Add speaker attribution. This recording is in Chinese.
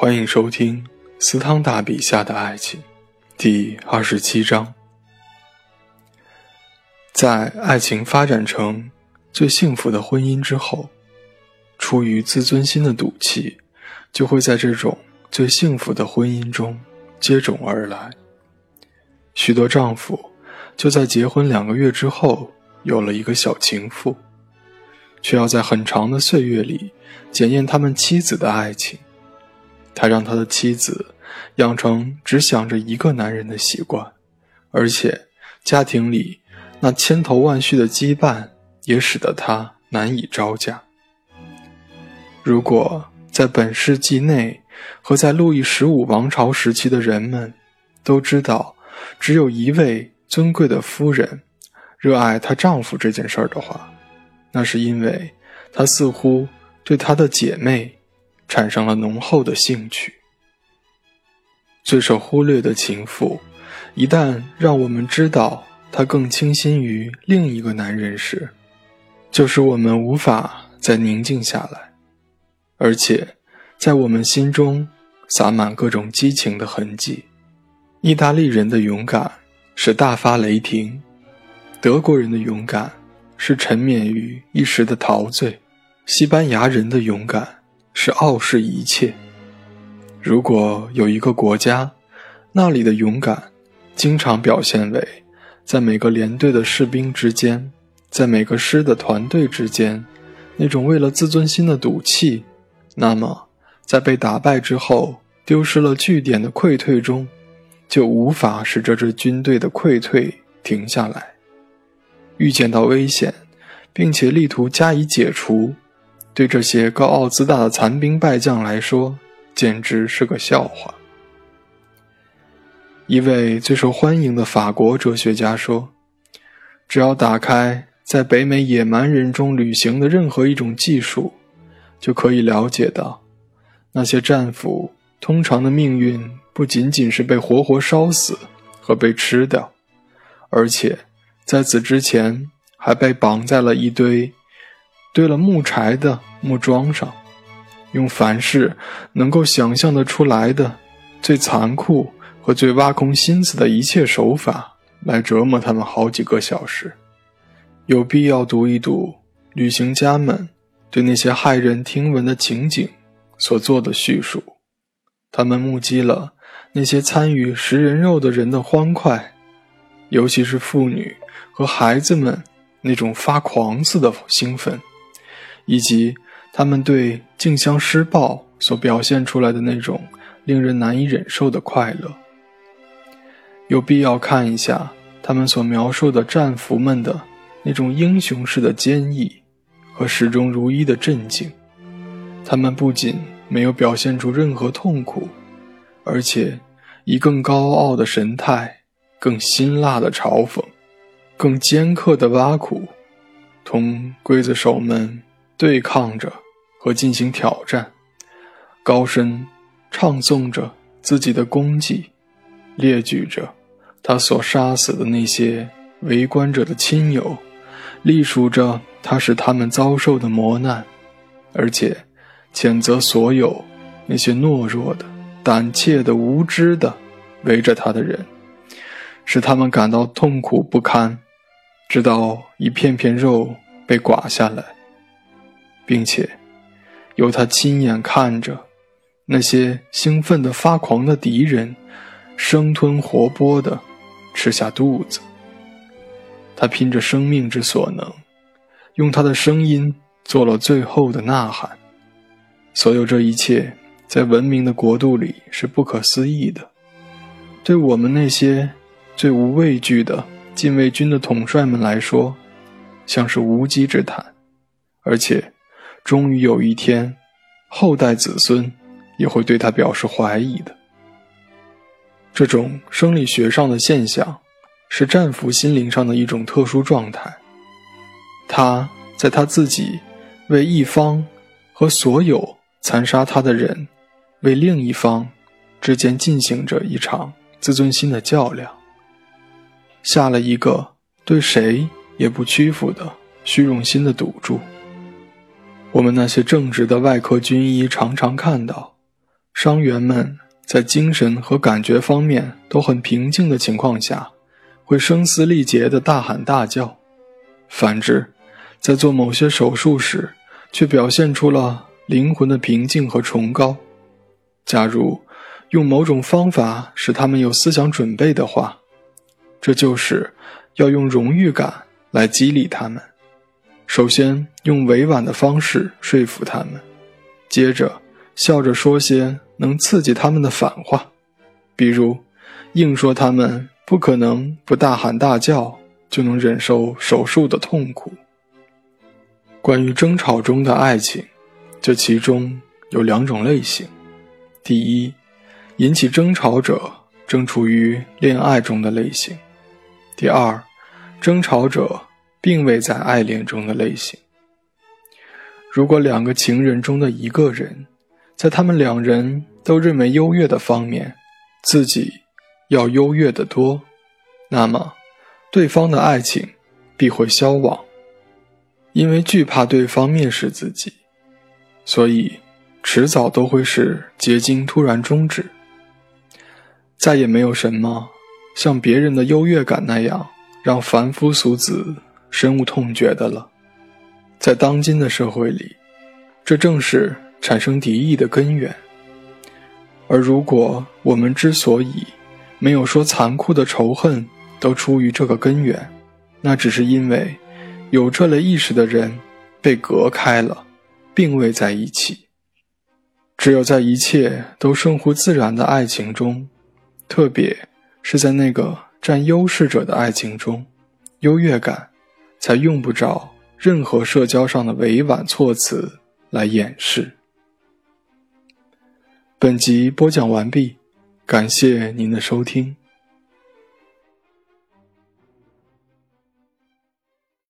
Speaker 1: 欢迎收听斯汤大笔下的爱情，第二十七章。在爱情发展成最幸福的婚姻之后，出于自尊心的赌气，就会在这种最幸福的婚姻中接踵而来。许多丈夫就在结婚两个月之后有了一个小情妇，却要在很长的岁月里检验他们妻子的爱情。他让他的妻子养成只想着一个男人的习惯，而且家庭里那千头万绪的羁绊也使得他难以招架。如果在本世纪内和在路易十五王朝时期的人们都知道只有一位尊贵的夫人热爱她丈夫这件事儿的话，那是因为她似乎对她的姐妹。产生了浓厚的兴趣。最受忽略的情妇，一旦让我们知道她更倾心于另一个男人时，就使我们无法再宁静下来，而且在我们心中洒满各种激情的痕迹。意大利人的勇敢是大发雷霆，德国人的勇敢是沉湎于一时的陶醉，西班牙人的勇敢。是傲视一切。如果有一个国家，那里的勇敢，经常表现为在每个连队的士兵之间，在每个师的团队之间，那种为了自尊心的赌气，那么在被打败之后，丢失了据点的溃退中，就无法使这支军队的溃退停下来。遇见到危险，并且力图加以解除。对这些高傲自大的残兵败将来说，简直是个笑话。一位最受欢迎的法国哲学家说：“只要打开在北美野蛮人中旅行的任何一种技术，就可以了解到，那些战俘通常的命运不仅仅是被活活烧死和被吃掉，而且在此之前还被绑在了一堆。”堆了木柴的木桩上，用凡是能够想象得出来的最残酷和最挖空心思的一切手法来折磨他们好几个小时。有必要读一读旅行家们对那些骇人听闻的情景所做的叙述。他们目击了那些参与食人肉的人的欢快，尤其是妇女和孩子们那种发狂似的兴奋。以及他们对竞相施暴所表现出来的那种令人难以忍受的快乐，有必要看一下他们所描述的战俘们的那种英雄式的坚毅和始终如一的镇静。他们不仅没有表现出任何痛苦，而且以更高傲的神态、更辛辣的嘲讽、更尖刻的挖苦，同刽子手们。对抗着和进行挑战，高声唱诵着自己的功绩，列举着他所杀死的那些围观者的亲友，隶属着他使他们遭受的磨难，而且谴责所有那些懦弱的、胆怯的、无知的围着他的人，使他们感到痛苦不堪，直到一片片肉被刮下来。并且，由他亲眼看着那些兴奋的发狂的敌人，生吞活剥的吃下肚子。他拼着生命之所能，用他的声音做了最后的呐喊。所有这一切，在文明的国度里是不可思议的。对我们那些最无畏惧的禁卫军的统帅们来说，像是无稽之谈，而且。终于有一天，后代子孙也会对他表示怀疑的。这种生理学上的现象，是战俘心灵上的一种特殊状态。他在他自己为一方和所有残杀他的人为另一方之间进行着一场自尊心的较量，下了一个对谁也不屈服的虚荣心的赌注。我们那些正直的外科军医常常看到，伤员们在精神和感觉方面都很平静的情况下，会声嘶力竭的大喊大叫；反之，在做某些手术时，却表现出了灵魂的平静和崇高。假如用某种方法使他们有思想准备的话，这就是要用荣誉感来激励他们。首先用委婉的方式说服他们，接着笑着说些能刺激他们的反话，比如硬说他们不可能不大喊大叫就能忍受手术的痛苦。关于争吵中的爱情，这其中有两种类型：第一，引起争吵者正处于恋爱中的类型；第二，争吵者并未在爱恋中的类型。如果两个情人中的一个人，在他们两人都认为优越的方面，自己要优越得多，那么对方的爱情必会消亡。因为惧怕对方蔑视自己，所以迟早都会使结晶突然终止。再也没有什么像别人的优越感那样让凡夫俗子深恶痛绝的了。在当今的社会里，这正是产生敌意的根源。而如果我们之所以没有说残酷的仇恨都出于这个根源，那只是因为。有这类意识的人被隔开了，并未在一起。只有在一切都顺乎自然的爱情中，特别是在那个占优势者的爱情中，优越感才用不着任何社交上的委婉措辞来掩饰。本集播讲完毕，感谢您的收听。